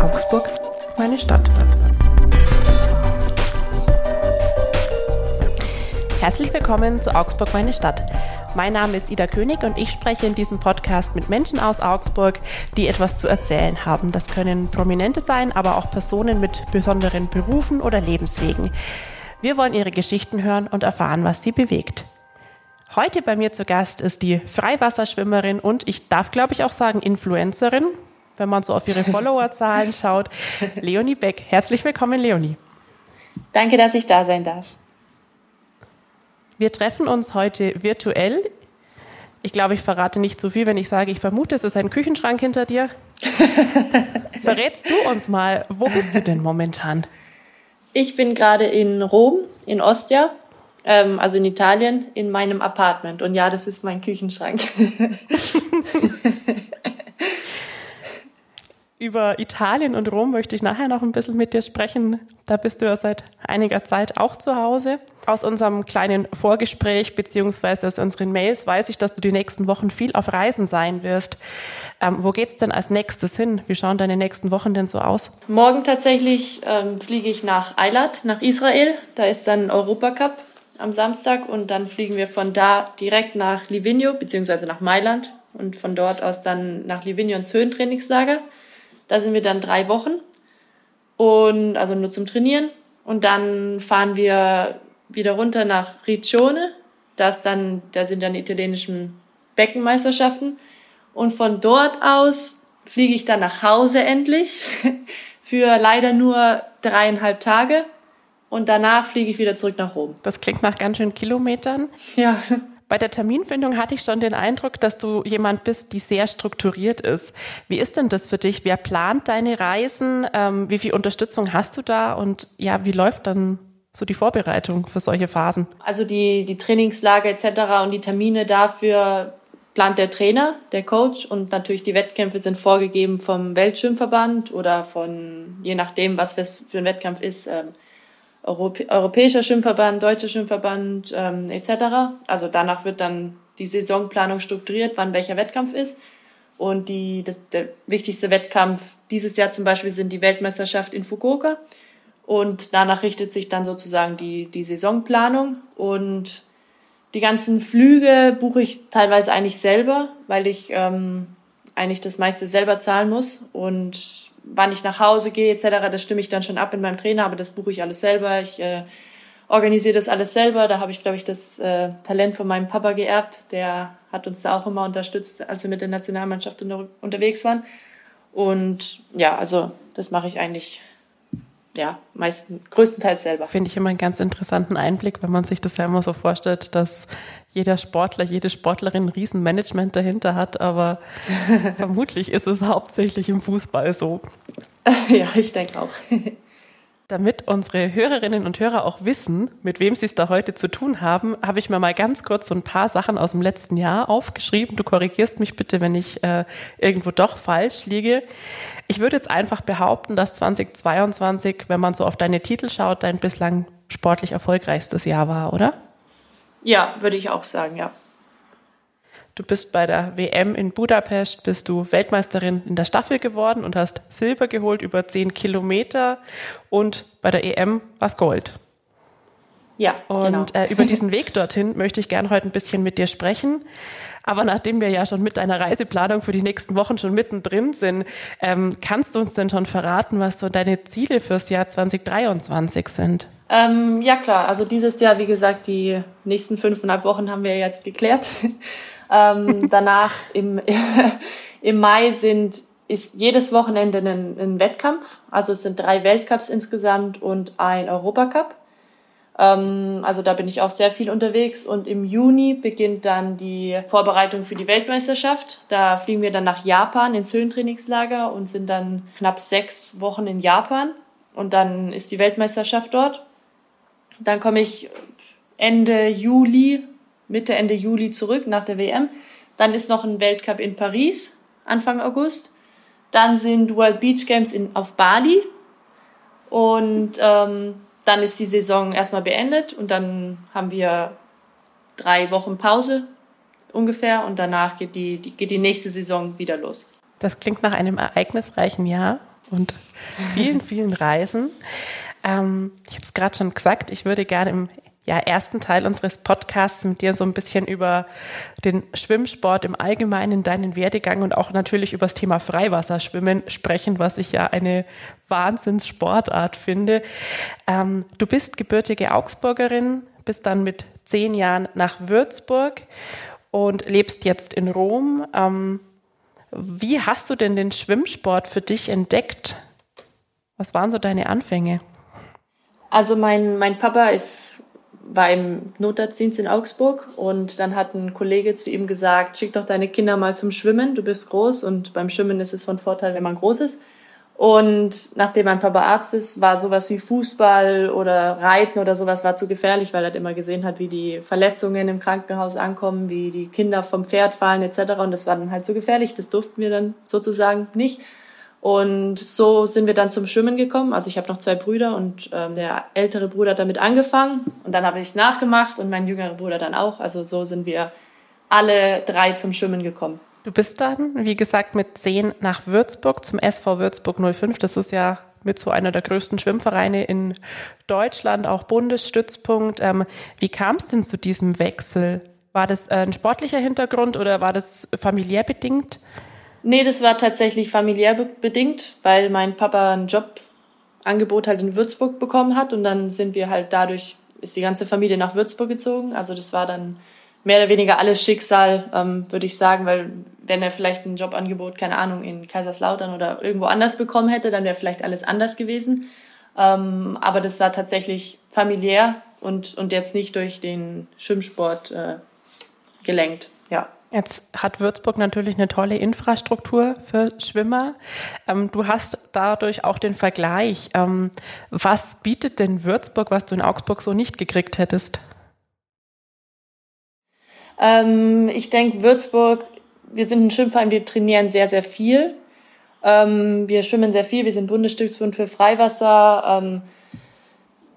Augsburg, meine Stadt. Herzlich willkommen zu Augsburg, meine Stadt. Mein Name ist Ida König und ich spreche in diesem Podcast mit Menschen aus Augsburg, die etwas zu erzählen haben. Das können Prominente sein, aber auch Personen mit besonderen Berufen oder Lebenswegen. Wir wollen ihre Geschichten hören und erfahren, was sie bewegt. Heute bei mir zu Gast ist die Freiwasserschwimmerin und ich darf, glaube ich, auch sagen Influencerin, wenn man so auf ihre Followerzahlen schaut, Leonie Beck. Herzlich willkommen, Leonie. Danke, dass ich da sein darf. Wir treffen uns heute virtuell. Ich glaube, ich verrate nicht zu viel, wenn ich sage, ich vermute, es ist ein Küchenschrank hinter dir. Verrätst du uns mal, wo bist du denn momentan? Ich bin gerade in Rom, in Ostia, ähm, also in Italien, in meinem Apartment. Und ja, das ist mein Küchenschrank. Über Italien und Rom möchte ich nachher noch ein bisschen mit dir sprechen. Da bist du ja seit einiger Zeit auch zu Hause. Aus unserem kleinen Vorgespräch beziehungsweise aus unseren Mails weiß ich, dass du die nächsten Wochen viel auf Reisen sein wirst. Ähm, wo geht's denn als nächstes hin? Wie schauen deine nächsten Wochen denn so aus? Morgen tatsächlich ähm, fliege ich nach Eilat, nach Israel. Da ist dann Europacup am Samstag und dann fliegen wir von da direkt nach Livigno beziehungsweise nach Mailand und von dort aus dann nach Livigno ins Höhentrainingslager. Da sind wir dann drei Wochen und also nur zum Trainieren. Und dann fahren wir wieder runter nach Riccione. Das dann, da sind dann italienischen Beckenmeisterschaften. Und von dort aus fliege ich dann nach Hause endlich für leider nur dreieinhalb Tage. Und danach fliege ich wieder zurück nach Rom. Das klingt nach ganz schön Kilometern. Ja. Bei der Terminfindung hatte ich schon den Eindruck, dass du jemand bist, die sehr strukturiert ist. Wie ist denn das für dich? Wer plant deine Reisen? Ähm, wie viel Unterstützung hast du da? Und ja, wie läuft dann so die Vorbereitung für solche Phasen? Also die, die Trainingslager etc. und die Termine dafür plant der Trainer, der Coach und natürlich die Wettkämpfe sind vorgegeben vom Weltschwimmverband oder von, je nachdem, was für ein Wettkampf ist, ähm, Europäischer Schwimmverband, Deutscher Schwimmverband ähm, etc. Also danach wird dann die Saisonplanung strukturiert, wann welcher Wettkampf ist. Und die, das, der wichtigste Wettkampf dieses Jahr zum Beispiel sind die Weltmeisterschaft in Fukuoka. Und danach richtet sich dann sozusagen die, die Saisonplanung. Und die ganzen Flüge buche ich teilweise eigentlich selber, weil ich ähm, eigentlich das meiste selber zahlen muss. Und wann ich nach Hause gehe etc., das stimme ich dann schon ab in meinem Trainer, aber das buche ich alles selber. Ich äh, organisiere das alles selber. Da habe ich, glaube ich, das äh, Talent von meinem Papa geerbt. Der hat uns da auch immer unterstützt, als wir mit der Nationalmannschaft unter unterwegs waren. Und ja, also das mache ich eigentlich ja, meisten, größtenteils selber. Finde ich immer einen ganz interessanten Einblick, wenn man sich das ja immer so vorstellt, dass jeder Sportler, jede Sportlerin ein Riesenmanagement dahinter hat, aber vermutlich ist es hauptsächlich im Fußball so. ja, ich denke auch. Damit unsere Hörerinnen und Hörer auch wissen, mit wem sie es da heute zu tun haben, habe ich mir mal ganz kurz so ein paar Sachen aus dem letzten Jahr aufgeschrieben. Du korrigierst mich bitte, wenn ich äh, irgendwo doch falsch liege. Ich würde jetzt einfach behaupten, dass 2022, wenn man so auf deine Titel schaut, dein bislang sportlich erfolgreichstes Jahr war, oder? Ja, würde ich auch sagen, ja. Du bist bei der WM in Budapest, bist du Weltmeisterin in der Staffel geworden und hast Silber geholt über 10 Kilometer und bei der EM war Gold. Ja, und genau. äh, über diesen Weg dorthin möchte ich gerne heute ein bisschen mit dir sprechen. Aber nachdem wir ja schon mit deiner Reiseplanung für die nächsten Wochen schon mittendrin sind, ähm, kannst du uns denn schon verraten, was so deine Ziele fürs Jahr 2023 sind? Ähm, ja klar, also dieses Jahr, wie gesagt, die nächsten fünfeinhalb Wochen haben wir jetzt geklärt. Ähm, danach im, im Mai sind, ist jedes Wochenende ein, ein, Wettkampf. Also es sind drei Weltcups insgesamt und ein Europacup. Ähm, also da bin ich auch sehr viel unterwegs. Und im Juni beginnt dann die Vorbereitung für die Weltmeisterschaft. Da fliegen wir dann nach Japan ins Höhentrainingslager und sind dann knapp sechs Wochen in Japan. Und dann ist die Weltmeisterschaft dort. Dann komme ich Ende Juli Mitte, Ende Juli zurück nach der WM. Dann ist noch ein Weltcup in Paris, Anfang August. Dann sind World Beach Games in, auf Bali. Und ähm, dann ist die Saison erstmal beendet und dann haben wir drei Wochen Pause ungefähr und danach geht die, die, geht die nächste Saison wieder los. Das klingt nach einem ereignisreichen Jahr und vielen, vielen Reisen. Ähm, ich habe es gerade schon gesagt, ich würde gerne im ja, ersten Teil unseres Podcasts mit dir so ein bisschen über den Schwimmsport im Allgemeinen, deinen Werdegang und auch natürlich über das Thema Freiwasserschwimmen sprechen, was ich ja eine Wahnsinnssportart finde. Ähm, du bist gebürtige Augsburgerin, bist dann mit zehn Jahren nach Würzburg und lebst jetzt in Rom. Ähm, wie hast du denn den Schwimmsport für dich entdeckt? Was waren so deine Anfänge? Also mein, mein Papa ist war im Notarztdienst in Augsburg und dann hat ein Kollege zu ihm gesagt, schick doch deine Kinder mal zum Schwimmen, du bist groß und beim Schwimmen ist es von Vorteil, wenn man groß ist. Und nachdem mein Papa Arzt ist, war sowas wie Fußball oder Reiten oder sowas war zu gefährlich, weil er immer gesehen hat, wie die Verletzungen im Krankenhaus ankommen, wie die Kinder vom Pferd fallen etc. Und das war dann halt zu gefährlich, das durften wir dann sozusagen nicht. Und so sind wir dann zum Schwimmen gekommen. Also ich habe noch zwei Brüder und ähm, der ältere Bruder hat damit angefangen und dann habe ich es nachgemacht und mein jüngerer Bruder dann auch. Also so sind wir alle drei zum Schwimmen gekommen. Du bist dann, wie gesagt, mit zehn nach Würzburg zum SV Würzburg 05. Das ist ja mit so einer der größten Schwimmvereine in Deutschland, auch Bundesstützpunkt. Ähm, wie kam es denn zu diesem Wechsel? War das ein sportlicher Hintergrund oder war das familiär bedingt? Nee, das war tatsächlich familiär bedingt, weil mein Papa ein Jobangebot halt in Würzburg bekommen hat und dann sind wir halt dadurch, ist die ganze Familie nach Würzburg gezogen. Also das war dann mehr oder weniger alles Schicksal, ähm, würde ich sagen, weil wenn er vielleicht ein Jobangebot, keine Ahnung, in Kaiserslautern oder irgendwo anders bekommen hätte, dann wäre vielleicht alles anders gewesen. Ähm, aber das war tatsächlich familiär und, und jetzt nicht durch den Schwimmsport äh, gelenkt. Jetzt hat Würzburg natürlich eine tolle Infrastruktur für Schwimmer. Ähm, du hast dadurch auch den Vergleich. Ähm, was bietet denn Würzburg, was du in Augsburg so nicht gekriegt hättest? Ähm, ich denke, Würzburg, wir sind ein Schwimmverein, wir trainieren sehr, sehr viel. Wir schwimmen sehr viel, wir sind Bundesstützbund für Freiwasser.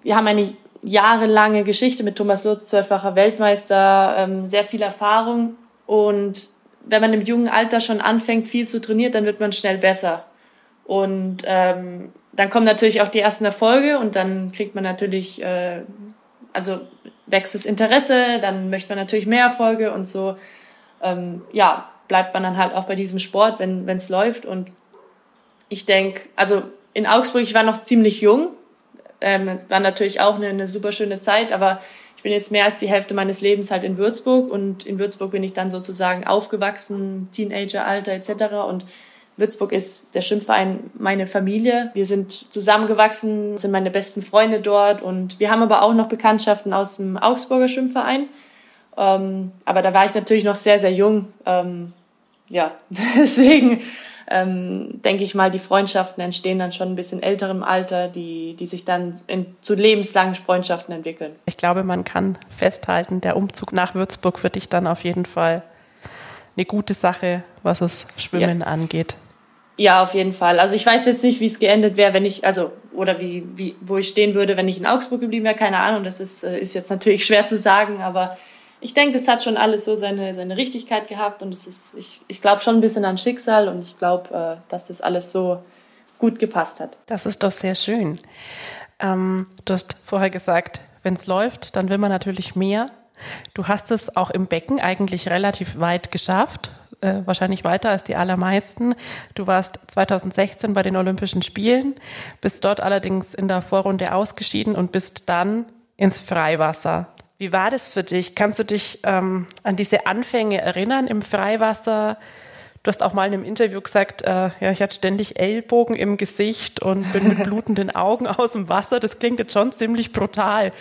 Wir haben eine jahrelange Geschichte mit Thomas Lutz, zwölffacher Weltmeister, sehr viel Erfahrung und wenn man im jungen Alter schon anfängt, viel zu trainieren, dann wird man schnell besser. Und ähm, dann kommen natürlich auch die ersten Erfolge und dann kriegt man natürlich, äh, also wächst das Interesse, dann möchte man natürlich mehr Erfolge und so, ähm, ja, bleibt man dann halt auch bei diesem Sport, wenn es läuft. Und ich denke, also in Augsburg, ich war noch ziemlich jung, ähm, war natürlich auch eine, eine super schöne Zeit, aber ich bin jetzt mehr als die Hälfte meines Lebens halt in Würzburg und in Würzburg bin ich dann sozusagen aufgewachsen, Teenageralter etc. Und Würzburg ist der Schwimmverein meine Familie. Wir sind zusammengewachsen, sind meine besten Freunde dort und wir haben aber auch noch Bekanntschaften aus dem Augsburger Schwimmverein. Ähm, aber da war ich natürlich noch sehr, sehr jung. Ähm, ja, deswegen ähm, denke ich mal, die Freundschaften entstehen dann schon ein bisschen älterem Alter, die, die sich dann in, zu lebenslangen Freundschaften entwickeln. Ich glaube, man kann festhalten, der Umzug nach Würzburg für dich dann auf jeden Fall eine gute Sache, was das Schwimmen ja. angeht. Ja, auf jeden Fall. Also ich weiß jetzt nicht, wie es geendet wäre, wenn ich, also, oder wie, wie, wo ich stehen würde, wenn ich in Augsburg geblieben wäre, keine Ahnung. Das ist, äh, ist jetzt natürlich schwer zu sagen, aber ich denke, das hat schon alles so seine, seine Richtigkeit gehabt und es ist, ich, ich glaube schon ein bisschen an Schicksal und ich glaube, äh, dass das alles so gut gepasst hat. Das ist doch sehr schön. Ähm, du hast vorher gesagt, wenn es läuft, dann will man natürlich mehr. Du hast es auch im Becken eigentlich relativ weit geschafft, äh, wahrscheinlich weiter als die allermeisten. Du warst 2016 bei den Olympischen Spielen, bist dort allerdings in der Vorrunde ausgeschieden und bist dann ins Freiwasser wie war das für dich? Kannst du dich ähm, an diese Anfänge erinnern im Freiwasser? Du hast auch mal in einem Interview gesagt, äh, ja, ich hatte ständig Ellbogen im Gesicht und bin mit blutenden Augen aus dem Wasser. Das klingt jetzt schon ziemlich brutal.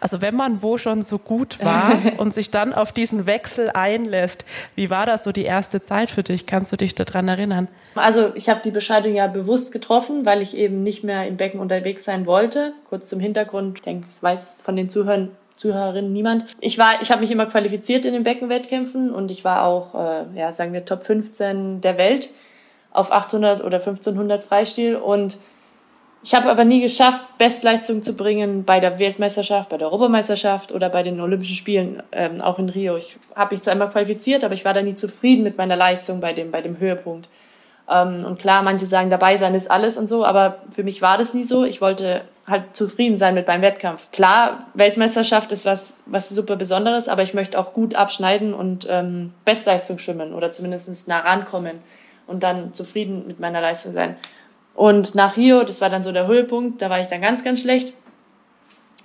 Also wenn man wo schon so gut war und sich dann auf diesen Wechsel einlässt, wie war das so die erste Zeit für dich? Kannst du dich daran erinnern? Also ich habe die Bescheidung ja bewusst getroffen, weil ich eben nicht mehr im Becken unterwegs sein wollte. Kurz zum Hintergrund, ich denke, das weiß von den Zuhörern Zuhörerinnen niemand. Ich war, ich habe mich immer qualifiziert in den Beckenwettkämpfen und ich war auch, äh, ja, sagen wir Top 15 der Welt auf 800 oder 1500 Freistil und Ich habe aber nie geschafft, Bestleistung zu bringen bei der Weltmeisterschaft, bei der Europameisterschaft oder bei den Olympischen Spielen, ähm, auch in Rio. Ich habe mich zwar immer qualifiziert, aber ich war da nie zufrieden mit meiner Leistung bei dem, bei dem Höhepunkt. Ähm, und klar, manche sagen, dabei sein ist alles und so, aber für mich war das nie so. Ich wollte halt zufrieden sein mit meinem Wettkampf. Klar, Weltmeisterschaft ist was, was super Besonderes, aber ich möchte auch gut abschneiden und ähm, Bestleistung schwimmen oder zumindest nah rankommen und dann zufrieden mit meiner Leistung sein. Und nach Rio, das war dann so der Höhepunkt, da war ich dann ganz, ganz schlecht.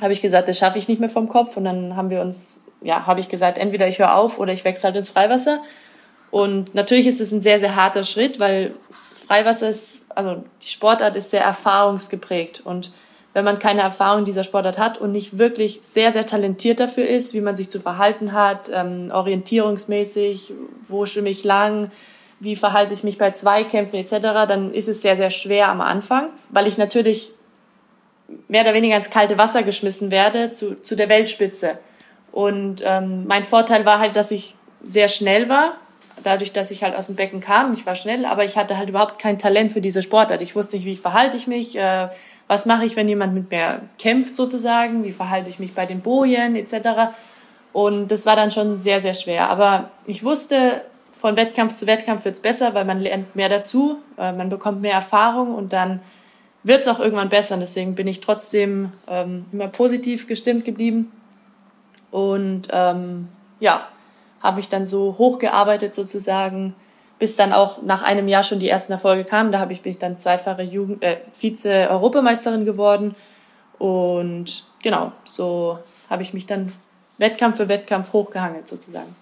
Habe ich gesagt, das schaffe ich nicht mehr vom Kopf. Und dann haben wir uns, ja, habe ich gesagt, entweder ich höre auf oder ich wechsle halt ins Freiwasser. Und natürlich ist es ein sehr, sehr harter Schritt, weil Freiwasser ist, also die Sportart ist sehr erfahrungsgeprägt. Und wenn man keine Erfahrung dieser Sportart hat und nicht wirklich sehr, sehr talentiert dafür ist, wie man sich zu verhalten hat, ähm, orientierungsmäßig, wo schwimme ich lang, wie verhalte ich mich bei Zweikämpfen etc., dann ist es sehr, sehr schwer am Anfang, weil ich natürlich mehr oder weniger ins kalte Wasser geschmissen werde zu, zu der Weltspitze. Und ähm, mein Vorteil war halt, dass ich sehr schnell war, dadurch, dass ich halt aus dem Becken kam. Ich war schnell, aber ich hatte halt überhaupt kein Talent für diese Sportart. Ich wusste nicht, wie verhalte ich mich, äh, was mache ich, wenn jemand mit mir kämpft sozusagen, wie verhalte ich mich bei den Bojen etc. Und das war dann schon sehr, sehr schwer. Aber ich wusste, von Wettkampf zu Wettkampf wird's besser, weil man lernt mehr dazu, äh, man bekommt mehr Erfahrung und dann wird's auch irgendwann besser. Und deswegen bin ich trotzdem ähm, immer positiv gestimmt geblieben. Und ähm, ja, habe ich dann so hochgearbeitet sozusagen, bis dann auch nach einem Jahr schon die ersten Erfolge kamen. Da habe ich bin ich dann zweifache Jugend äh, Vize-Europameisterin geworden und genau so habe ich mich dann Wettkampf für Wettkampf hochgehangelt sozusagen.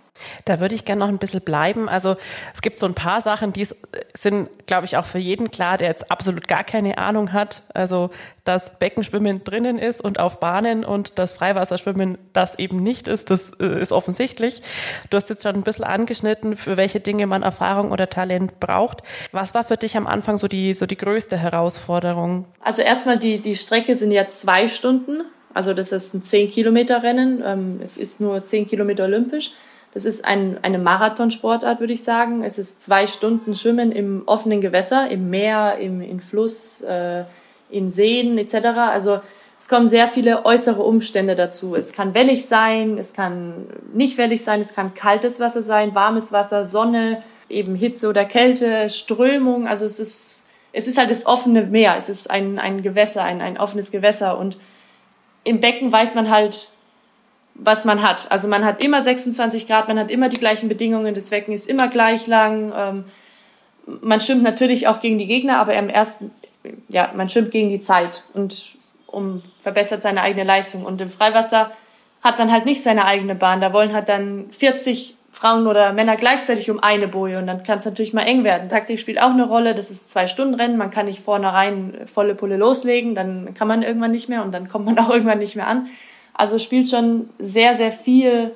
Da würde ich gerne noch ein bisschen bleiben. Also es gibt so ein paar Sachen, die sind, glaube ich, auch für jeden klar, der jetzt absolut gar keine Ahnung hat. Also dass Beckenschwimmen drinnen ist und auf Bahnen und das Freiwasserschwimmen das eben nicht ist, das äh, ist offensichtlich. Du hast jetzt schon ein bisschen angeschnitten, für welche Dinge man Erfahrung oder Talent braucht. Was war für dich am Anfang so die, so die größte Herausforderung? Also erstmal die, die Strecke sind ja zwei Stunden. Also das ist ein 10 Kilometer Rennen. Ähm, es ist nur 10 Kilometer olympisch. Das ist ein, eine Marathonsportart, würde ich sagen. Es ist zwei Stunden Schwimmen im offenen Gewässer, im Meer, im in Fluss, äh, in Seen etc. Also es kommen sehr viele äußere Umstände dazu. Es kann wellig sein, es kann nicht wellig sein, es kann kaltes Wasser sein, warmes Wasser, Sonne, eben Hitze oder Kälte, Strömung. Also es ist, es ist halt das offene Meer, es ist ein, ein Gewässer, ein, ein offenes Gewässer. Und im Becken weiß man halt, was man hat. Also man hat immer 26 Grad, man hat immer die gleichen Bedingungen, das Wecken ist immer gleich lang. Ähm, man schwimmt natürlich auch gegen die Gegner, aber im ersten, ja, man schwimmt gegen die Zeit und um verbessert seine eigene Leistung. Und im Freiwasser hat man halt nicht seine eigene Bahn. Da wollen halt dann 40 Frauen oder Männer gleichzeitig um eine Boje und dann kann es natürlich mal eng werden. Taktik spielt auch eine Rolle. Das ist zwei Stunden Rennen. Man kann nicht vornherein volle Pulle loslegen, dann kann man irgendwann nicht mehr und dann kommt man auch irgendwann nicht mehr an. Also spielt schon sehr, sehr viel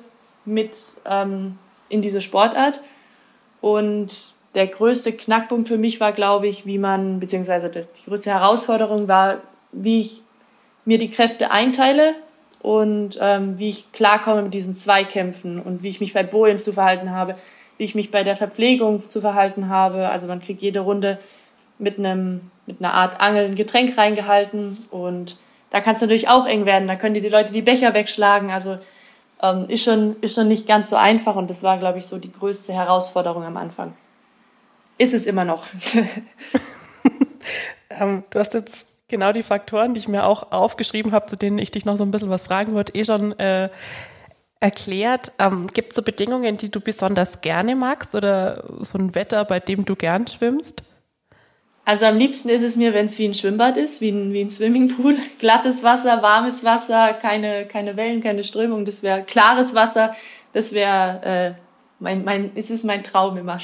mit ähm, in diese Sportart. Und der größte Knackpunkt für mich war, glaube ich, wie man, beziehungsweise das, die größte Herausforderung war, wie ich mir die Kräfte einteile und ähm, wie ich klarkomme mit diesen Zweikämpfen und wie ich mich bei Bojen zu verhalten habe, wie ich mich bei der Verpflegung zu verhalten habe. Also man kriegt jede Runde mit einem mit einer Art Angel ein Getränk reingehalten und da kann es natürlich auch eng werden. Da können dir die Leute die Becher wegschlagen. Also ähm, ist, schon, ist schon nicht ganz so einfach und das war, glaube ich, so die größte Herausforderung am Anfang. Ist es immer noch. ähm, du hast jetzt genau die Faktoren, die ich mir auch aufgeschrieben habe, zu denen ich dich noch so ein bisschen was fragen wollte, eh schon äh, erklärt. Ähm, Gibt es so Bedingungen, die du besonders gerne magst oder so ein Wetter, bei dem du gern schwimmst? Also am liebsten ist es mir, wenn es wie ein Schwimmbad ist, wie ein, wie ein Swimmingpool. Glattes Wasser, warmes Wasser, keine, keine Wellen, keine Strömung. Das wäre klares Wasser. Das wäre äh, mein, mein, ist es mein Traum immer.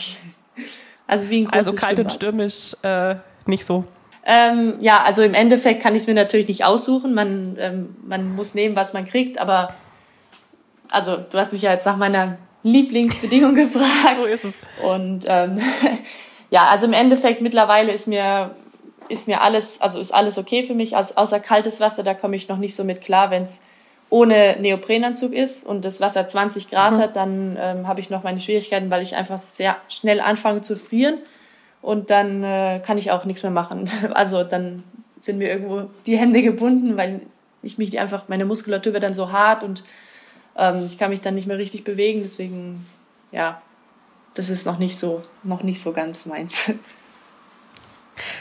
Also wie ein großes Also kalt Schwimmbad. und stürmisch äh, nicht so. Ähm, ja, also im Endeffekt kann ich es mir natürlich nicht aussuchen. Man, ähm, man muss nehmen, was man kriegt, aber also du hast mich ja jetzt nach meiner Lieblingsbedingung gefragt. so ist es. Und ähm, ja, also im Endeffekt mittlerweile ist mir ist mir alles, also ist alles okay für mich, also außer kaltes Wasser, da komme ich noch nicht so mit klar, wenn es ohne Neoprenanzug ist und das Wasser 20 Grad mhm. hat, dann ähm, habe ich noch meine Schwierigkeiten, weil ich einfach sehr schnell anfange zu frieren und dann äh, kann ich auch nichts mehr machen. Also dann sind mir irgendwo die Hände gebunden, weil ich mich einfach, meine Muskulatur wird dann so hart und ähm, ich kann mich dann nicht mehr richtig bewegen. Deswegen, ja, das ist noch nicht so, noch nicht so ganz meins.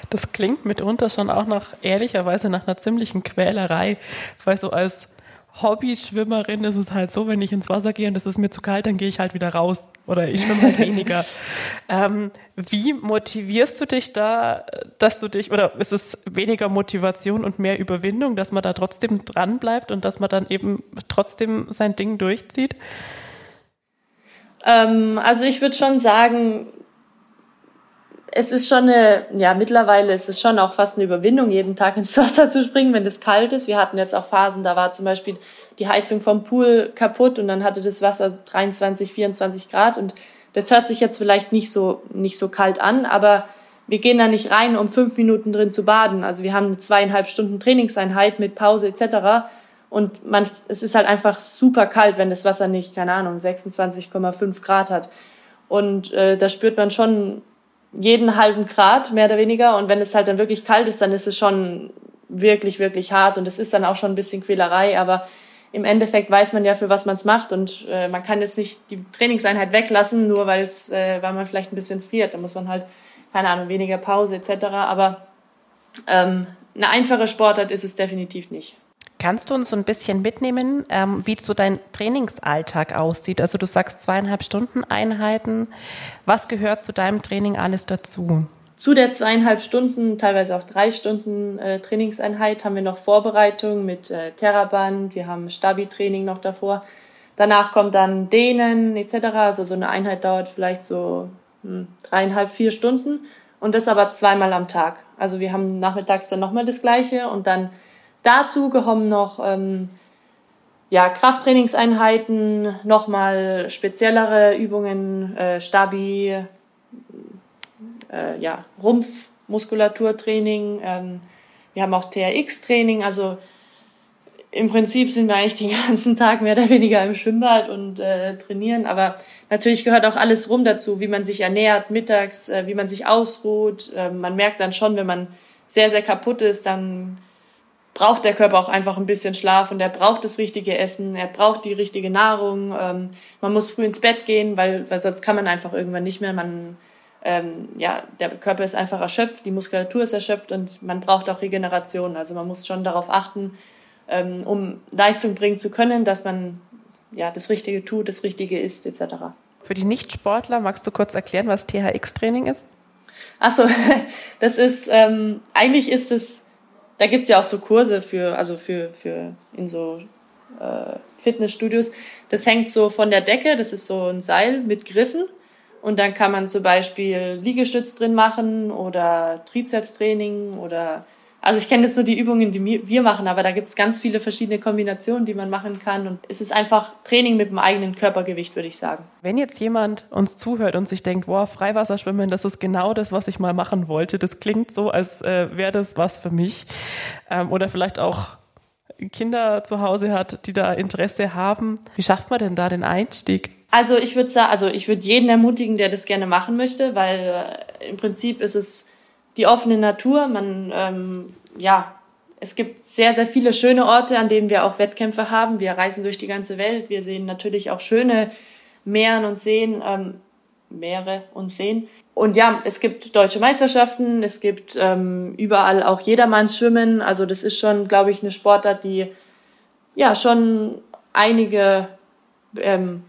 Das klingt mitunter schon auch nach, ehrlicherweise, nach einer ziemlichen Quälerei, weil so als Hobby-Schwimmerin ist es halt so, wenn ich ins Wasser gehe und es ist mir zu kalt, dann gehe ich halt wieder raus oder ich schwimme halt weniger. ähm, wie motivierst du dich da, dass du dich, oder ist es weniger Motivation und mehr Überwindung, dass man da trotzdem dran bleibt und dass man dann eben trotzdem sein Ding durchzieht? Ähm, also ich würde schon sagen, es ist schon eine, ja, mittlerweile ist es schon auch fast eine Überwindung, jeden Tag ins Wasser zu springen, wenn es kalt ist. Wir hatten jetzt auch Phasen, da war zum Beispiel die Heizung vom Pool kaputt und dann hatte das Wasser 23, 24 Grad und das hört sich jetzt vielleicht nicht so, nicht so kalt an, aber wir gehen da nicht rein, um fünf Minuten drin zu baden. Also wir haben eine zweieinhalb Stunden Trainingseinheit mit Pause etc. Und man, es ist halt einfach super kalt, wenn das Wasser nicht, keine Ahnung, 26,5 Grad hat. Und äh, da spürt man schon jeden halben Grad, mehr oder weniger. Und wenn es halt dann wirklich kalt ist, dann ist es schon wirklich, wirklich hart. Und es ist dann auch schon ein bisschen Quälerei. Aber im Endeffekt weiß man ja, für was man es macht. Und äh, man kann jetzt nicht die Trainingseinheit weglassen, nur weil es, äh, weil man vielleicht ein bisschen friert. Da muss man halt, keine Ahnung, weniger Pause etc. Aber ähm, eine einfache Sportart ist es definitiv nicht. Kannst du uns so ein bisschen mitnehmen, ähm, wie so dein Trainingsalltag aussieht? Also du sagst zweieinhalb Stunden Einheiten. Was gehört zu deinem Training alles dazu? Zu der zweieinhalb Stunden, teilweise auch drei Stunden äh, Trainingseinheit haben wir noch Vorbereitung mit äh, Terraband, wir haben Stabi-Training noch davor. Danach kommt dann Dehnen etc. Also so eine Einheit dauert vielleicht so hm, dreieinhalb, vier Stunden und das aber zweimal am Tag. Also wir haben nachmittags dann nochmal das Gleiche und dann Dazu kommen noch ähm, ja, Krafttrainingseinheiten, nochmal speziellere Übungen, äh, Stabi, äh, ja, Rumpfmuskulaturtraining. Ähm, wir haben auch TRX-Training. Also im Prinzip sind wir eigentlich den ganzen Tag mehr oder weniger im Schwimmbad und äh, trainieren. Aber natürlich gehört auch alles rum dazu, wie man sich ernährt mittags, äh, wie man sich ausruht. Äh, man merkt dann schon, wenn man sehr, sehr kaputt ist, dann braucht der Körper auch einfach ein bisschen Schlaf und er braucht das richtige Essen, er braucht die richtige Nahrung. Ähm, man muss früh ins Bett gehen, weil, weil sonst kann man einfach irgendwann nicht mehr. Man, ähm, ja, der Körper ist einfach erschöpft, die Muskulatur ist erschöpft und man braucht auch Regeneration. Also man muss schon darauf achten, ähm, um Leistung bringen zu können, dass man ja das Richtige tut, das Richtige isst etc. Für die Nichtsportler magst du kurz erklären, was THX-Training ist? Achso, das ist ähm, eigentlich ist es da gibt's ja auch so Kurse für, also für, für in so äh, Fitnessstudios. Das hängt so von der Decke, das ist so ein Seil mit Griffen. Und dann kann man zum Beispiel Liegestütz drin machen oder Trizepstraining oder also ich kenne jetzt nur die Übungen, die wir machen, aber da gibt es ganz viele verschiedene Kombinationen, die man machen kann. Und es ist einfach Training mit dem eigenen Körpergewicht, würde ich sagen. Wenn jetzt jemand uns zuhört und sich denkt, boah, Freiwasserschwimmen, das ist genau das, was ich mal machen wollte. Das klingt so, als äh, wäre das was für mich. Ähm, oder vielleicht auch Kinder zu Hause hat, die da Interesse haben. Wie schafft man denn da den Einstieg? Also ich würde sagen, also ich würde jeden ermutigen, der das gerne machen möchte, weil äh, im Prinzip ist es die offene Natur. Man, ähm, ja, es gibt sehr, sehr viele schöne Orte, an denen wir auch Wettkämpfe haben. Wir reisen durch die ganze Welt. Wir sehen natürlich auch schöne Meeren und Seen, ähm, Meere und Seen. Und ja, es gibt deutsche Meisterschaften, es gibt ähm, überall auch jedermanns Schwimmen. Also das ist schon, glaube ich, eine Sportart, die ja schon einige ähm,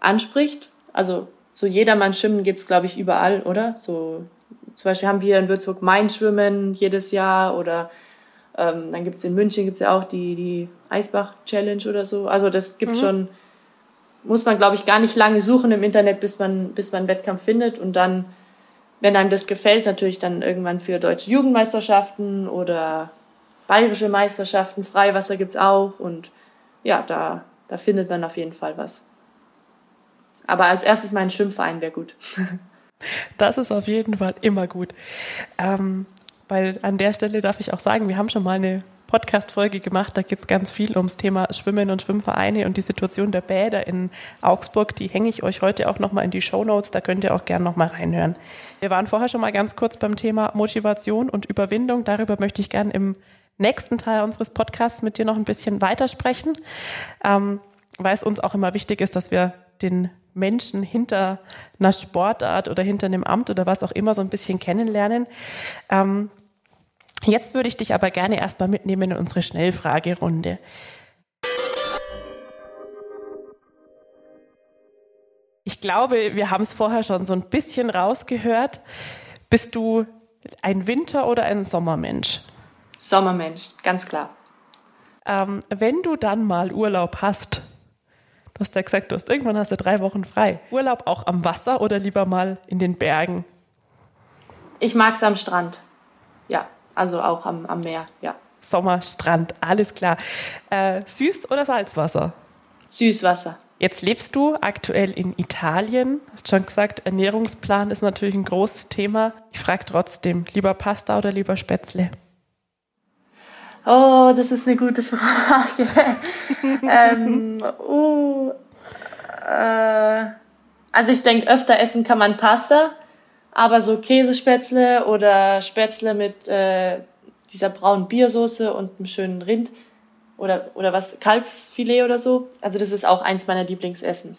anspricht. Also so jedermanns Schwimmen gibt's glaube ich, überall, oder? So zum Beispiel haben wir in Würzburg Main-Schwimmen jedes Jahr oder ähm, dann gibt's in München gibt's ja auch die, die Eisbach-Challenge oder so. Also das gibt mhm. schon, muss man, glaube ich, gar nicht lange suchen im Internet, bis man, bis man einen Wettkampf findet und dann, wenn einem das gefällt, natürlich dann irgendwann für deutsche Jugendmeisterschaften oder bayerische Meisterschaften, Freiwasser gibt's auch und ja, da, da findet man auf jeden Fall was. Aber als erstes mein Schwimmverein wäre gut. Das ist auf jeden Fall immer gut. Ähm, weil an der Stelle darf ich auch sagen, wir haben schon mal eine Podcast-Folge gemacht. Da geht es ganz viel ums Thema Schwimmen und Schwimmvereine und die Situation der Bäder in Augsburg. Die hänge ich euch heute auch nochmal in die Show Notes. Da könnt ihr auch gerne nochmal reinhören. Wir waren vorher schon mal ganz kurz beim Thema Motivation und Überwindung. Darüber möchte ich gerne im nächsten Teil unseres Podcasts mit dir noch ein bisschen weitersprechen, ähm, weil es uns auch immer wichtig ist, dass wir den Menschen hinter einer Sportart oder hinter einem Amt oder was auch immer so ein bisschen kennenlernen. Ähm, Jetzt würde ich dich aber gerne erstmal mitnehmen in unsere Schnellfragerunde. Ich glaube, wir haben es vorher schon so ein bisschen rausgehört. Bist du ein Winter- oder ein Sommermensch? Sommermensch, ganz klar. Ähm, wenn du dann mal Urlaub hast, du hast ja gesagt, du hast irgendwann hast du drei Wochen frei. Urlaub auch am Wasser oder lieber mal in den Bergen? Ich mag es am Strand. Ja. Also auch am, am Meer, ja. Sommerstrand, alles klar. Äh, Süß- oder Salzwasser? Süßwasser. Jetzt lebst du aktuell in Italien. Hast schon gesagt, Ernährungsplan ist natürlich ein großes Thema. Ich frage trotzdem, lieber Pasta oder lieber Spätzle? Oh, das ist eine gute Frage. ähm, uh, äh, also ich denke, öfter essen kann man Pasta, aber so Käsespätzle oder Spätzle mit äh, dieser braunen Biersoße und einem schönen Rind oder, oder was, Kalbsfilet oder so. Also das ist auch eins meiner Lieblingsessen.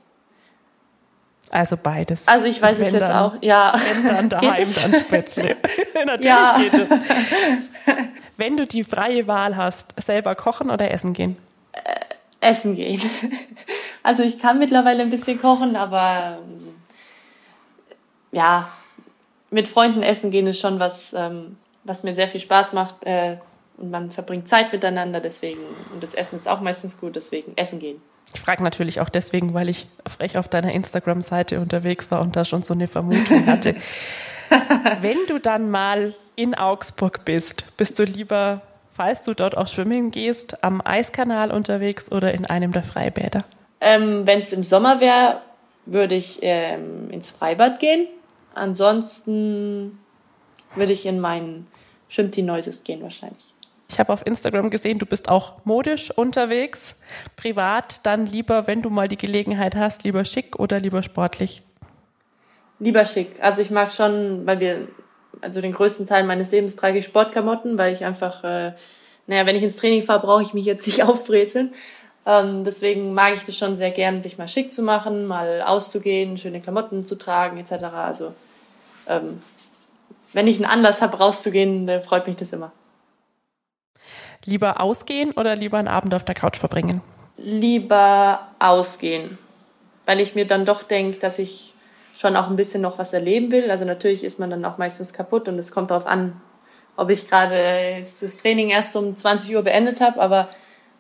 Also beides. Also ich weiß wenn es jetzt dann, auch. Ja. Wenn dann daheim, dann Spätzle. Natürlich ja. geht es. Wenn du die freie Wahl hast, selber kochen oder essen gehen? Äh, essen gehen. Also ich kann mittlerweile ein bisschen kochen, aber ja, mit Freunden essen gehen ist schon was, ähm, was mir sehr viel Spaß macht. Äh, und man verbringt Zeit miteinander, deswegen, und das Essen ist auch meistens gut, deswegen essen gehen. Ich frage natürlich auch deswegen, weil ich frech auf deiner Instagram-Seite unterwegs war und da schon so eine Vermutung hatte. Wenn du dann mal in Augsburg bist, bist du lieber, falls du dort auch schwimmen gehst, am Eiskanal unterwegs oder in einem der Freibäder? Ähm, Wenn es im Sommer wäre, würde ich ähm, ins Freibad gehen. Ansonsten würde ich in meinen Schwimmteam-Noises gehen wahrscheinlich. Ich habe auf Instagram gesehen, du bist auch modisch unterwegs. Privat dann lieber, wenn du mal die Gelegenheit hast, lieber schick oder lieber sportlich? Lieber schick. Also ich mag schon, weil wir, also den größten Teil meines Lebens trage ich Sportklamotten, weil ich einfach, äh, naja, wenn ich ins Training fahre, brauche ich mich jetzt nicht aufbrezeln. Ähm, deswegen mag ich das schon sehr gern, sich mal schick zu machen, mal auszugehen, schöne Klamotten zu tragen etc. Also ähm, wenn ich einen Anlass habe, rauszugehen, dann freut mich das immer. Lieber ausgehen oder lieber einen Abend auf der Couch verbringen? Lieber ausgehen, weil ich mir dann doch denke, dass ich schon auch ein bisschen noch was erleben will. Also natürlich ist man dann auch meistens kaputt und es kommt darauf an, ob ich gerade das Training erst um 20 Uhr beendet habe, aber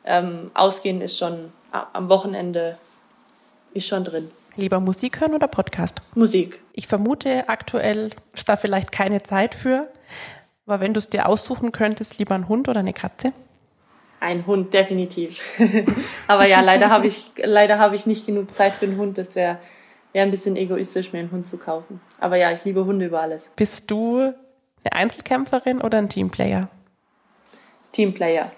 ähm, ausgehen ist schon am Wochenende ist schon drin. Lieber Musik hören oder Podcast? Musik. Ich vermute, aktuell ist da vielleicht keine Zeit für. Aber wenn du es dir aussuchen könntest, lieber ein Hund oder eine Katze? Ein Hund, definitiv. Aber ja, leider habe ich, leider habe ich nicht genug Zeit für einen Hund. Das wäre wär ein bisschen egoistisch, mir einen Hund zu kaufen. Aber ja, ich liebe Hunde über alles. Bist du eine Einzelkämpferin oder ein Teamplayer? Teamplayer.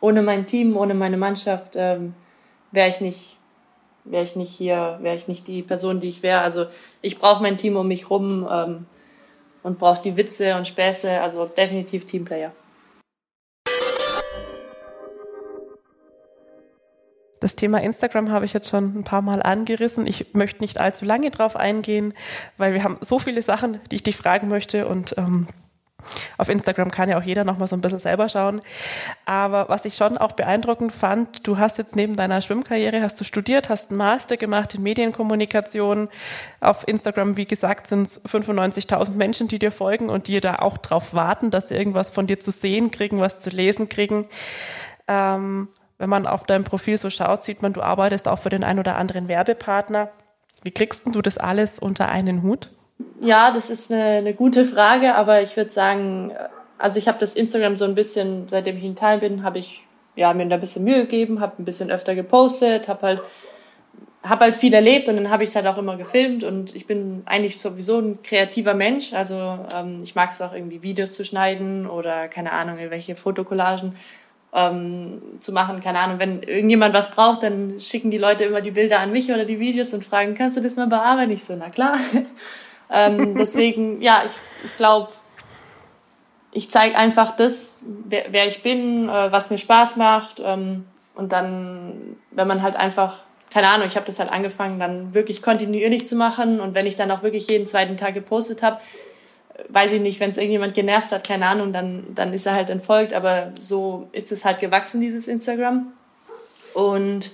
Ohne mein Team, ohne meine Mannschaft ähm, wäre ich nicht wäre ich nicht hier, wäre ich nicht die Person, die ich wäre. Also ich brauche mein Team um mich rum ähm, und brauche die Witze und Späße. Also definitiv Teamplayer. Das Thema Instagram habe ich jetzt schon ein paar Mal angerissen. Ich möchte nicht allzu lange drauf eingehen, weil wir haben so viele Sachen, die ich dich fragen möchte und ähm, auf Instagram kann ja auch jeder noch mal so ein bisschen selber schauen. Aber was ich schon auch beeindruckend fand, du hast jetzt neben deiner Schwimmkarriere, hast du studiert, hast einen Master gemacht in Medienkommunikation. Auf Instagram, wie gesagt, sind es 95.000 Menschen, die dir folgen und die da auch drauf warten, dass sie irgendwas von dir zu sehen kriegen, was zu lesen kriegen. Ähm, wenn man auf deinem Profil so schaut, sieht man, du arbeitest auch für den ein oder anderen Werbepartner. Wie kriegst du das alles unter einen Hut? Ja, das ist eine, eine gute Frage, aber ich würde sagen, also ich habe das Instagram so ein bisschen, seitdem ich in Teil bin, habe ich ja, mir da ein bisschen Mühe gegeben, habe ein bisschen öfter gepostet, habe halt habe halt viel erlebt und dann habe ich es halt auch immer gefilmt und ich bin eigentlich sowieso ein kreativer Mensch. Also ähm, ich mag es auch irgendwie Videos zu schneiden oder keine Ahnung, irgendwelche Fotokollagen ähm, zu machen. Keine Ahnung, wenn irgendjemand was braucht, dann schicken die Leute immer die Bilder an mich oder die Videos und fragen, kannst du das mal bearbeiten? Ich so, na klar. Ähm, deswegen, ja, ich, ich glaube, ich zeige einfach das, wer, wer ich bin, äh, was mir Spaß macht. Ähm, und dann, wenn man halt einfach keine Ahnung, ich habe das halt angefangen, dann wirklich kontinuierlich zu machen. Und wenn ich dann auch wirklich jeden zweiten Tag gepostet habe, weiß ich nicht, wenn es irgendjemand genervt hat, keine Ahnung, dann, dann ist er halt entfolgt. Aber so ist es halt gewachsen, dieses Instagram. Und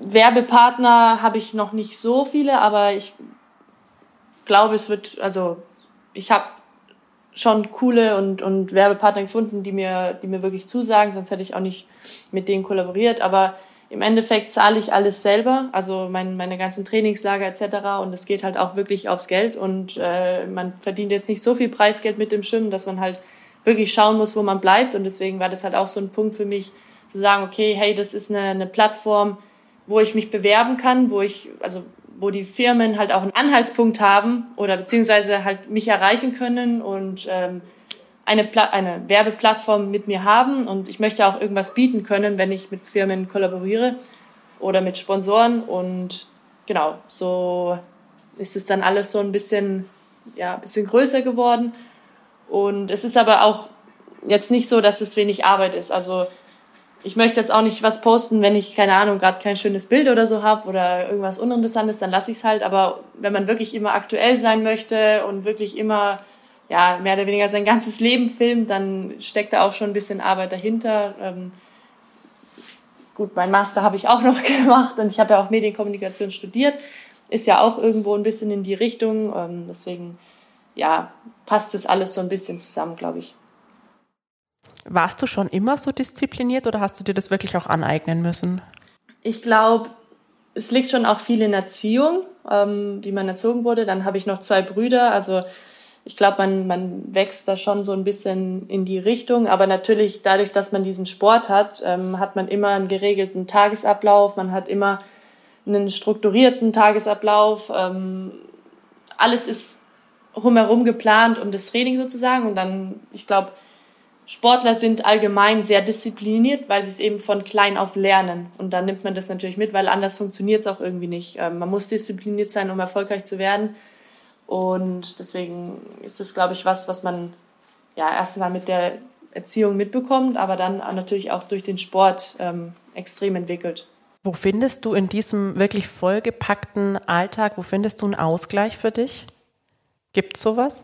Werbepartner habe ich noch nicht so viele, aber ich glaube, es wird, also ich habe schon coole und, und Werbepartner gefunden, die mir, die mir wirklich zusagen, sonst hätte ich auch nicht mit denen kollaboriert. Aber im Endeffekt zahle ich alles selber, also mein, meine ganzen Trainingslager etc. Und es geht halt auch wirklich aufs Geld und äh, man verdient jetzt nicht so viel Preisgeld mit dem Schwimmen, dass man halt wirklich schauen muss, wo man bleibt. Und deswegen war das halt auch so ein Punkt für mich, zu sagen, okay, hey, das ist eine, eine Plattform, wo ich mich bewerben kann, wo ich, also wo die Firmen halt auch einen Anhaltspunkt haben oder beziehungsweise halt mich erreichen können und ähm, eine, eine Werbeplattform mit mir haben und ich möchte auch irgendwas bieten können, wenn ich mit Firmen kollaboriere oder mit Sponsoren und genau, so ist es dann alles so ein bisschen, ja, ein bisschen größer geworden. Und es ist aber auch jetzt nicht so, dass es wenig Arbeit ist, also ich möchte jetzt auch nicht was posten, wenn ich, keine Ahnung, gerade kein schönes Bild oder so habe oder irgendwas Uninteressantes, dann lasse ich es halt. Aber wenn man wirklich immer aktuell sein möchte und wirklich immer ja, mehr oder weniger sein ganzes Leben filmt, dann steckt da auch schon ein bisschen Arbeit dahinter. Ähm, gut, mein Master habe ich auch noch gemacht und ich habe ja auch Medienkommunikation studiert. Ist ja auch irgendwo ein bisschen in die Richtung. Ähm, deswegen, ja, passt das alles so ein bisschen zusammen, glaube ich. Warst du schon immer so diszipliniert oder hast du dir das wirklich auch aneignen müssen? Ich glaube, es liegt schon auch viel in Erziehung, ähm, wie man erzogen wurde. Dann habe ich noch zwei Brüder, also ich glaube, man, man wächst da schon so ein bisschen in die Richtung. Aber natürlich, dadurch, dass man diesen Sport hat, ähm, hat man immer einen geregelten Tagesablauf, man hat immer einen strukturierten Tagesablauf. Ähm, alles ist rumherum geplant um das Training sozusagen. Und dann, ich glaube, Sportler sind allgemein sehr diszipliniert, weil sie es eben von klein auf lernen. Und dann nimmt man das natürlich mit, weil anders funktioniert es auch irgendwie nicht. Ähm, man muss diszipliniert sein, um erfolgreich zu werden. Und deswegen ist das, glaube ich, was, was man ja erst mal mit der Erziehung mitbekommt, aber dann natürlich auch durch den Sport ähm, extrem entwickelt. Wo findest du in diesem wirklich vollgepackten Alltag, wo findest du einen Ausgleich für dich? Gibt es sowas?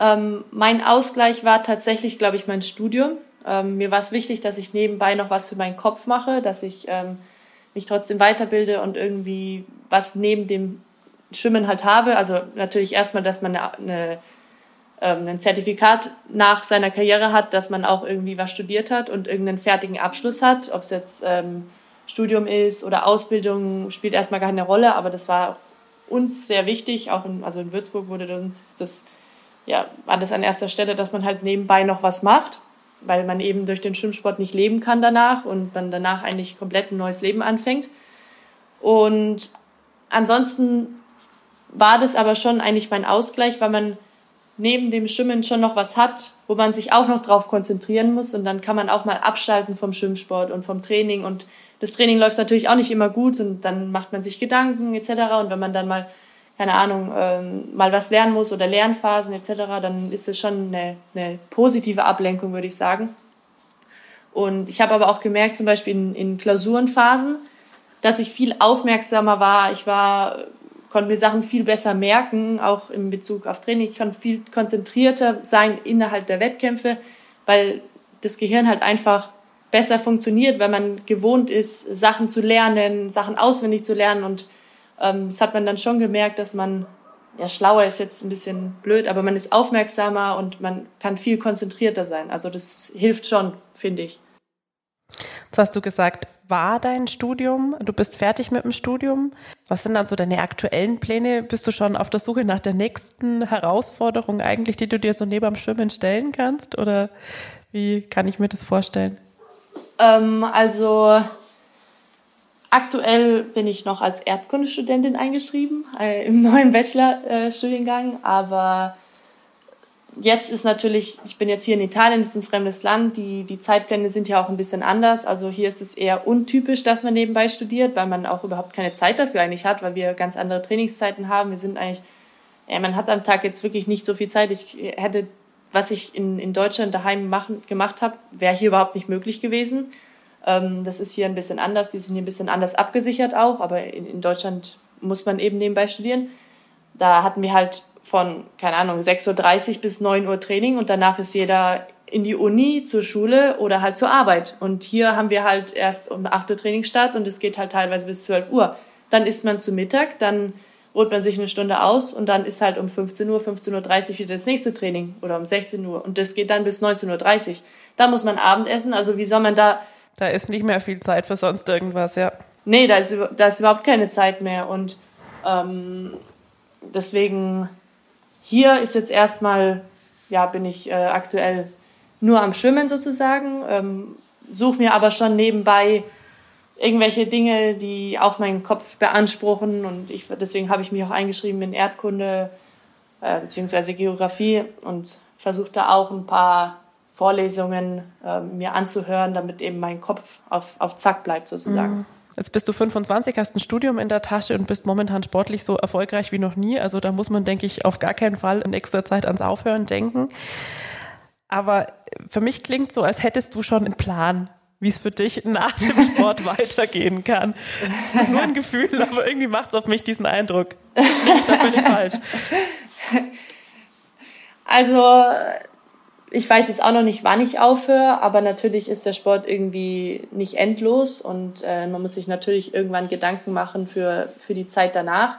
Ähm, mein Ausgleich war tatsächlich, glaube ich, mein Studium. Ähm, mir war es wichtig, dass ich nebenbei noch was für meinen Kopf mache, dass ich ähm, mich trotzdem weiterbilde und irgendwie was neben dem Schwimmen halt habe. Also natürlich erstmal, dass man eine, eine, ähm, ein Zertifikat nach seiner Karriere hat, dass man auch irgendwie was studiert hat und irgendeinen fertigen Abschluss hat. Ob es jetzt ähm, Studium ist oder Ausbildung, spielt erstmal keine Rolle, aber das war uns sehr wichtig. Auch in, also in Würzburg wurde uns das, ja, war das an erster Stelle, dass man halt nebenbei noch was macht, weil man eben durch den Schwimmsport nicht leben kann danach und man danach eigentlich komplett ein neues Leben anfängt. Und ansonsten war das aber schon eigentlich mein Ausgleich, weil man neben dem Schwimmen schon noch was hat, wo man sich auch noch drauf konzentrieren muss und dann kann man auch mal abschalten vom Schwimmsport und vom Training und das Training läuft natürlich auch nicht immer gut und dann macht man sich Gedanken etc. Und wenn man dann mal, keine Ahnung, ähm, mal was lernen muss oder Lernphasen etc., dann ist es schon eine, eine positive Ablenkung, würde ich sagen. Und ich habe aber auch gemerkt, zum Beispiel in, in Klausurenphasen, dass ich viel aufmerksamer war. Ich war konnte mir Sachen viel besser merken, auch in Bezug auf Training. Ich konnte viel konzentrierter sein innerhalb der Wettkämpfe, weil das Gehirn halt einfach besser funktioniert, weil man gewohnt ist, Sachen zu lernen, Sachen auswendig zu lernen. Und ähm, das hat man dann schon gemerkt, dass man, ja, schlauer ist jetzt ein bisschen blöd, aber man ist aufmerksamer und man kann viel konzentrierter sein. Also das hilft schon, finde ich. Jetzt hast du gesagt, war dein Studium? Du bist fertig mit dem Studium. Was sind dann so deine aktuellen Pläne? Bist du schon auf der Suche nach der nächsten Herausforderung eigentlich, die du dir so neben dem Schwimmen stellen kannst? Oder wie kann ich mir das vorstellen? Ähm, also Aktuell bin ich noch als Erdkundestudentin eingeschrieben äh, im neuen Bachelorstudiengang, äh, aber jetzt ist natürlich, ich bin jetzt hier in Italien, das ist ein fremdes Land, die, die Zeitpläne sind ja auch ein bisschen anders. Also hier ist es eher untypisch, dass man nebenbei studiert, weil man auch überhaupt keine Zeit dafür eigentlich hat, weil wir ganz andere Trainingszeiten haben. Wir sind eigentlich, ja, man hat am Tag jetzt wirklich nicht so viel Zeit. Ich hätte, was ich in, in Deutschland daheim machen, gemacht habe, wäre hier überhaupt nicht möglich gewesen. Ähm, das ist hier ein bisschen anders, die sind hier ein bisschen anders abgesichert auch, aber in, in Deutschland muss man eben nebenbei studieren. Da hatten wir halt von, keine Ahnung, 6.30 Uhr bis 9 Uhr Training und danach ist jeder in die Uni, zur Schule oder halt zur Arbeit. Und hier haben wir halt erst um 8 Uhr Trainingsstart und es geht halt teilweise bis 12 Uhr. Dann isst man zu Mittag, dann ruht man sich eine Stunde aus und dann ist halt um 15 Uhr, 15.30 Uhr wieder das nächste Training oder um 16 Uhr und das geht dann bis 19.30 Uhr. Da muss man Abendessen, also wie soll man da... Da ist nicht mehr viel Zeit für sonst irgendwas, ja. Nee, da ist, da ist überhaupt keine Zeit mehr und ähm, deswegen hier ist jetzt erstmal, ja, bin ich äh, aktuell nur am Schwimmen sozusagen, ähm, suche mir aber schon nebenbei irgendwelche Dinge, die auch meinen Kopf beanspruchen und ich, deswegen habe ich mich auch eingeschrieben in Erdkunde äh, bzw. Geografie und versuche da auch ein paar Vorlesungen äh, mir anzuhören, damit eben mein Kopf auf, auf Zack bleibt sozusagen. Mhm. Jetzt bist du 25, hast ein Studium in der Tasche und bist momentan sportlich so erfolgreich wie noch nie. Also da muss man, denke ich, auf gar keinen Fall in extra Zeit ans Aufhören denken. Aber für mich klingt so, als hättest du schon einen Plan, wie es für dich nach dem Sport weitergehen kann. Nur ein Gefühl, aber irgendwie macht es auf mich diesen Eindruck. Nicht, da völlig falsch. Also ich weiß jetzt auch noch nicht, wann ich aufhöre, aber natürlich ist der Sport irgendwie nicht endlos und äh, man muss sich natürlich irgendwann Gedanken machen für, für die Zeit danach.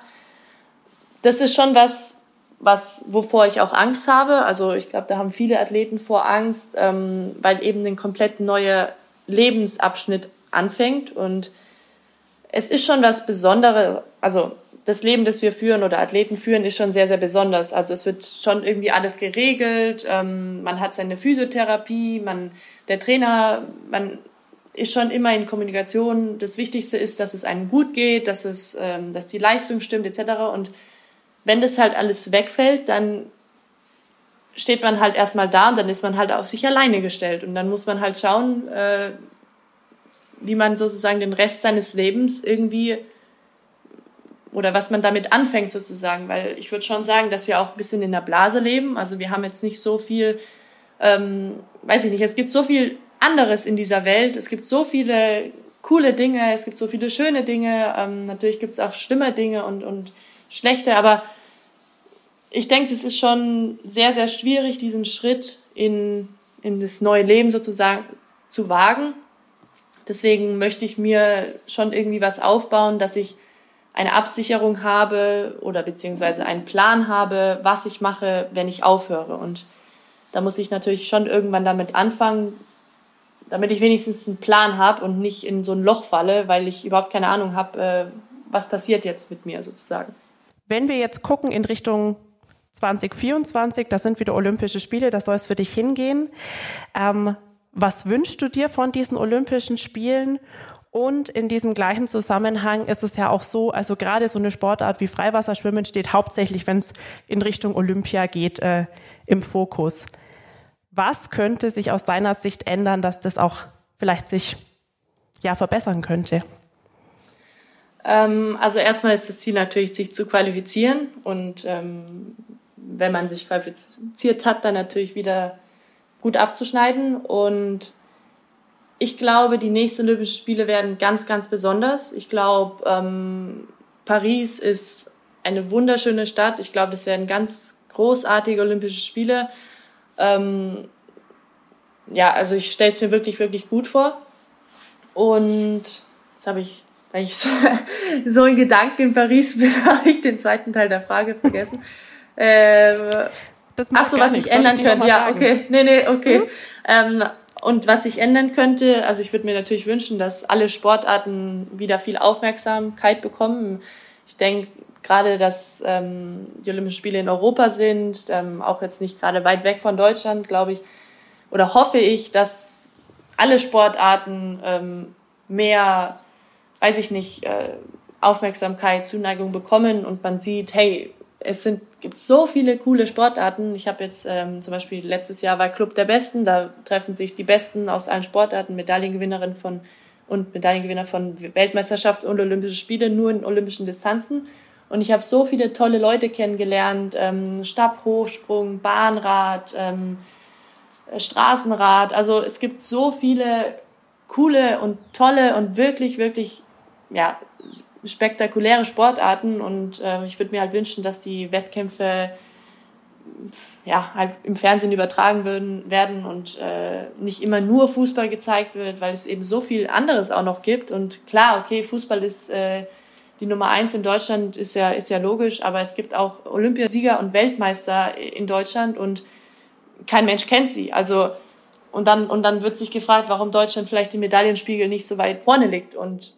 Das ist schon was, was, wovor ich auch Angst habe. Also ich glaube, da haben viele Athleten vor Angst, ähm, weil eben ein komplett neuer Lebensabschnitt anfängt und es ist schon was Besonderes, also das Leben, das wir führen oder Athleten führen, ist schon sehr, sehr besonders. Also es wird schon irgendwie alles geregelt. Ähm, man hat seine Physiotherapie, man, der Trainer, man ist schon immer in Kommunikation. Das Wichtigste ist, dass es einem gut geht, dass es, ähm, dass die Leistung stimmt etc. Und wenn das halt alles wegfällt, dann steht man halt erstmal da und dann ist man halt auf sich alleine gestellt. Und dann muss man halt schauen, äh, wie man sozusagen den Rest seines Lebens irgendwie oder was man damit anfängt sozusagen, weil ich würde schon sagen, dass wir auch ein bisschen in der Blase leben. Also wir haben jetzt nicht so viel, ähm, weiß ich nicht, es gibt so viel anderes in dieser Welt, es gibt so viele coole Dinge, es gibt so viele schöne Dinge, ähm, natürlich gibt es auch schlimme Dinge und, und schlechte, aber ich denke, es ist schon sehr, sehr schwierig, diesen Schritt in, in das neue Leben sozusagen zu wagen. Deswegen möchte ich mir schon irgendwie was aufbauen, dass ich eine Absicherung habe oder beziehungsweise einen Plan habe, was ich mache, wenn ich aufhöre. Und da muss ich natürlich schon irgendwann damit anfangen, damit ich wenigstens einen Plan habe und nicht in so ein Loch falle, weil ich überhaupt keine Ahnung habe, äh, was passiert jetzt mit mir sozusagen. Wenn wir jetzt gucken in Richtung 2024, da sind wieder Olympische Spiele, da soll es für dich hingehen. Ähm, was wünschst du dir von diesen Olympischen Spielen und in diesem gleichen Zusammenhang ist es ja auch so, also gerade so eine Sportart wie Freiwasserschwimmen steht hauptsächlich, wenn es in Richtung Olympia geht, äh, im Fokus. Was könnte sich aus deiner Sicht ändern, dass das auch vielleicht sich ja verbessern könnte? Ähm, also erstmal ist das Ziel natürlich, sich zu qualifizieren und ähm, wenn man sich qualifiziert hat, dann natürlich wieder gut abzuschneiden und ich glaube, die nächsten Olympischen Spiele werden ganz, ganz besonders. Ich glaube, ähm, Paris ist eine wunderschöne Stadt. Ich glaube, es werden ganz großartige Olympische Spiele. Ähm, ja, also ich stelle es mir wirklich, wirklich gut vor. Und jetzt habe ich, weil ich so, so in Gedanken in Paris bin, habe ich den zweiten Teil der Frage vergessen. Ähm, Ach so, was ich ändern könnte. Ja, okay. Nee, nee, okay. Mhm. Ähm, und was sich ändern könnte, also ich würde mir natürlich wünschen, dass alle Sportarten wieder viel Aufmerksamkeit bekommen. Ich denke gerade, dass ähm, die Olympischen Spiele in Europa sind, ähm, auch jetzt nicht gerade weit weg von Deutschland, glaube ich, oder hoffe ich, dass alle Sportarten ähm, mehr weiß ich nicht, äh, Aufmerksamkeit, Zuneigung bekommen und man sieht, hey, es sind, gibt so viele coole Sportarten. Ich habe jetzt ähm, zum Beispiel letztes Jahr war Club der Besten, da treffen sich die Besten aus allen Sportarten, Medaillengewinnerin von und Medaillengewinner von Weltmeisterschafts- und Olympischen Spiele, nur in olympischen Distanzen. Und ich habe so viele tolle Leute kennengelernt, ähm, Stabhochsprung, Bahnrad, ähm, Straßenrad. Also es gibt so viele coole und tolle und wirklich, wirklich ja, spektakuläre Sportarten. Und äh, ich würde mir halt wünschen, dass die Wettkämpfe ja, halt im Fernsehen übertragen würden, werden und äh, nicht immer nur Fußball gezeigt wird, weil es eben so viel anderes auch noch gibt. Und klar, okay, Fußball ist äh, die Nummer eins in Deutschland, ist ja, ist ja logisch, aber es gibt auch Olympiasieger und Weltmeister in Deutschland und kein Mensch kennt sie. Also und dann und dann wird sich gefragt, warum Deutschland vielleicht im Medaillenspiegel nicht so weit vorne liegt. Und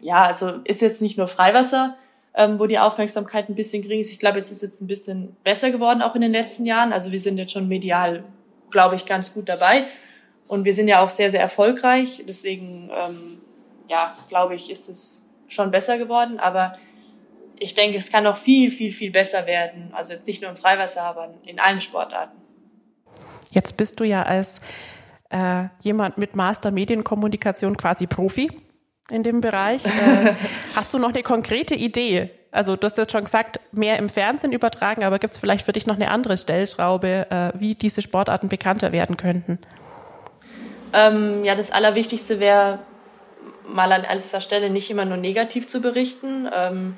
ja, also ist jetzt nicht nur Freiwasser, ähm, wo die Aufmerksamkeit ein bisschen gering ist. Ich glaube, jetzt ist es ein bisschen besser geworden, auch in den letzten Jahren. Also wir sind jetzt schon medial, glaube ich, ganz gut dabei. Und wir sind ja auch sehr, sehr erfolgreich. Deswegen, ähm, ja, glaube ich, ist es schon besser geworden. Aber ich denke, es kann noch viel, viel, viel besser werden. Also jetzt nicht nur im Freiwasser, aber in allen Sportarten. Jetzt bist du ja als äh, jemand mit Master Medienkommunikation quasi Profi in dem Bereich. Äh, hast du noch eine konkrete Idee? Also du hast jetzt schon gesagt, mehr im Fernsehen übertragen, aber gibt es vielleicht für dich noch eine andere Stellschraube, äh, wie diese Sportarten bekannter werden könnten? Ähm, ja, das Allerwichtigste wäre, mal an erster Stelle nicht immer nur negativ zu berichten. Ähm,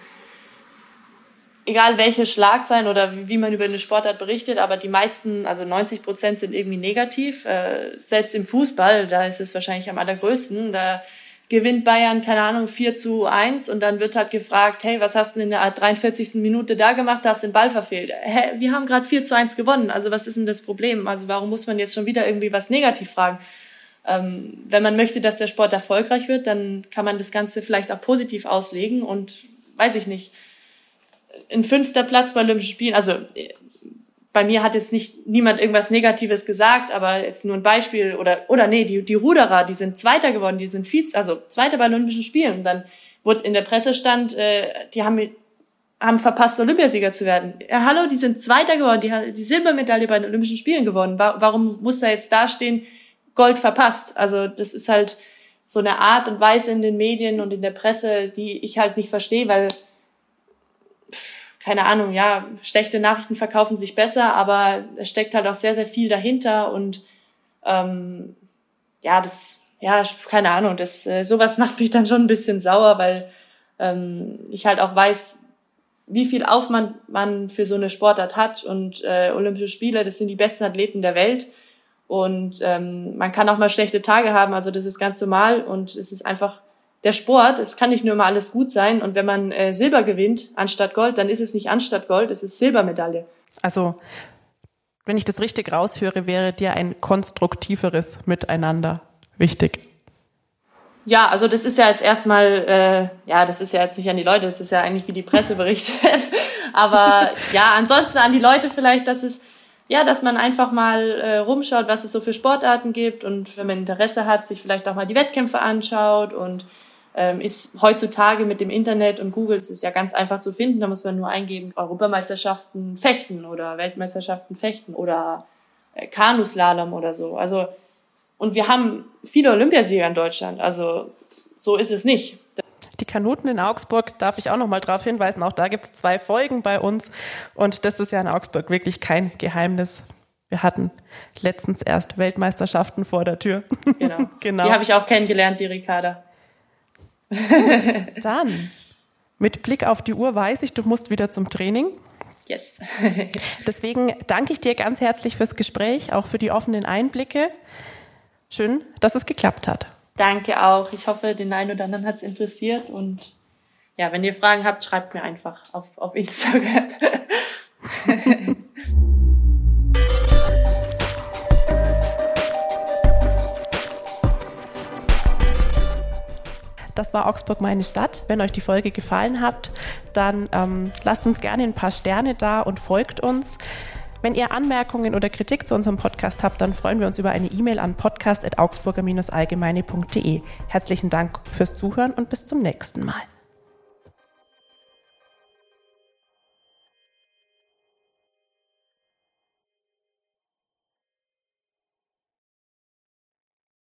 egal welche Schlagzeilen oder wie man über eine Sportart berichtet, aber die meisten, also 90 Prozent sind irgendwie negativ. Äh, selbst im Fußball, da ist es wahrscheinlich am allergrößten. Da gewinnt Bayern, keine Ahnung, 4 zu 1 und dann wird halt gefragt, hey, was hast du in der 43. Minute da gemacht? Da hast den Ball verfehlt. Hä, wir haben gerade 4 zu 1 gewonnen. Also was ist denn das Problem? Also warum muss man jetzt schon wieder irgendwie was negativ fragen? Ähm, wenn man möchte, dass der Sport erfolgreich wird, dann kann man das Ganze vielleicht auch positiv auslegen und weiß ich nicht ein fünfter Platz bei Olympischen Spielen. Also bei mir hat jetzt nicht niemand irgendwas Negatives gesagt, aber jetzt nur ein Beispiel oder oder nee, die die Ruderer, die sind Zweiter geworden, die sind Vize, also Zweiter bei Olympischen Spielen. Und dann wurde in der Presse stand, äh, die haben haben verpasst, Olympiasieger zu werden. Ja, hallo, die sind Zweiter geworden, die haben die Silbermedaille bei den Olympischen Spielen gewonnen. Warum muss da jetzt dastehen, Gold verpasst? Also das ist halt so eine Art und Weise in den Medien und in der Presse, die ich halt nicht verstehe, weil keine Ahnung, ja, schlechte Nachrichten verkaufen sich besser, aber es steckt halt auch sehr, sehr viel dahinter und ähm, ja, das, ja, keine Ahnung, das, äh, sowas macht mich dann schon ein bisschen sauer, weil ähm, ich halt auch weiß, wie viel Aufwand man für so eine Sportart hat und äh, Olympische Spiele, das sind die besten Athleten der Welt und ähm, man kann auch mal schlechte Tage haben, also das ist ganz normal und es ist einfach der Sport, es kann nicht nur immer alles gut sein. Und wenn man äh, Silber gewinnt anstatt Gold, dann ist es nicht anstatt Gold, es ist Silbermedaille. Also, wenn ich das richtig raushöre, wäre dir ein konstruktiveres Miteinander wichtig. Ja, also das ist ja jetzt erstmal, äh, ja, das ist ja jetzt nicht an die Leute, das ist ja eigentlich wie die Presse berichtet. Aber ja, ansonsten an die Leute vielleicht, dass es, ja, dass man einfach mal äh, rumschaut, was es so für Sportarten gibt und wenn man Interesse hat, sich vielleicht auch mal die Wettkämpfe anschaut und ähm, ist heutzutage mit dem Internet und Google es ist ja ganz einfach zu finden. Da muss man nur eingeben, Europameisterschaften fechten oder Weltmeisterschaften fechten oder äh, Kanuslalom oder so. Also, und wir haben viele Olympiasieger in Deutschland. Also, so ist es nicht. Die Kanuten in Augsburg darf ich auch noch mal darauf hinweisen. Auch da gibt es zwei Folgen bei uns. Und das ist ja in Augsburg wirklich kein Geheimnis. Wir hatten letztens erst Weltmeisterschaften vor der Tür. Genau. genau. Die habe ich auch kennengelernt, die Ricarda. Dann, mit Blick auf die Uhr weiß ich, du musst wieder zum Training. Yes. Deswegen danke ich dir ganz herzlich fürs Gespräch, auch für die offenen Einblicke. Schön, dass es geklappt hat. Danke auch. Ich hoffe, den einen oder anderen hat es interessiert. Und ja, wenn ihr Fragen habt, schreibt mir einfach auf, auf Instagram. Das war Augsburg meine Stadt. Wenn euch die Folge gefallen hat, dann ähm, lasst uns gerne ein paar Sterne da und folgt uns. Wenn ihr Anmerkungen oder Kritik zu unserem Podcast habt, dann freuen wir uns über eine E-Mail an podcast.augsburger-allgemeine.de. Herzlichen Dank fürs Zuhören und bis zum nächsten Mal.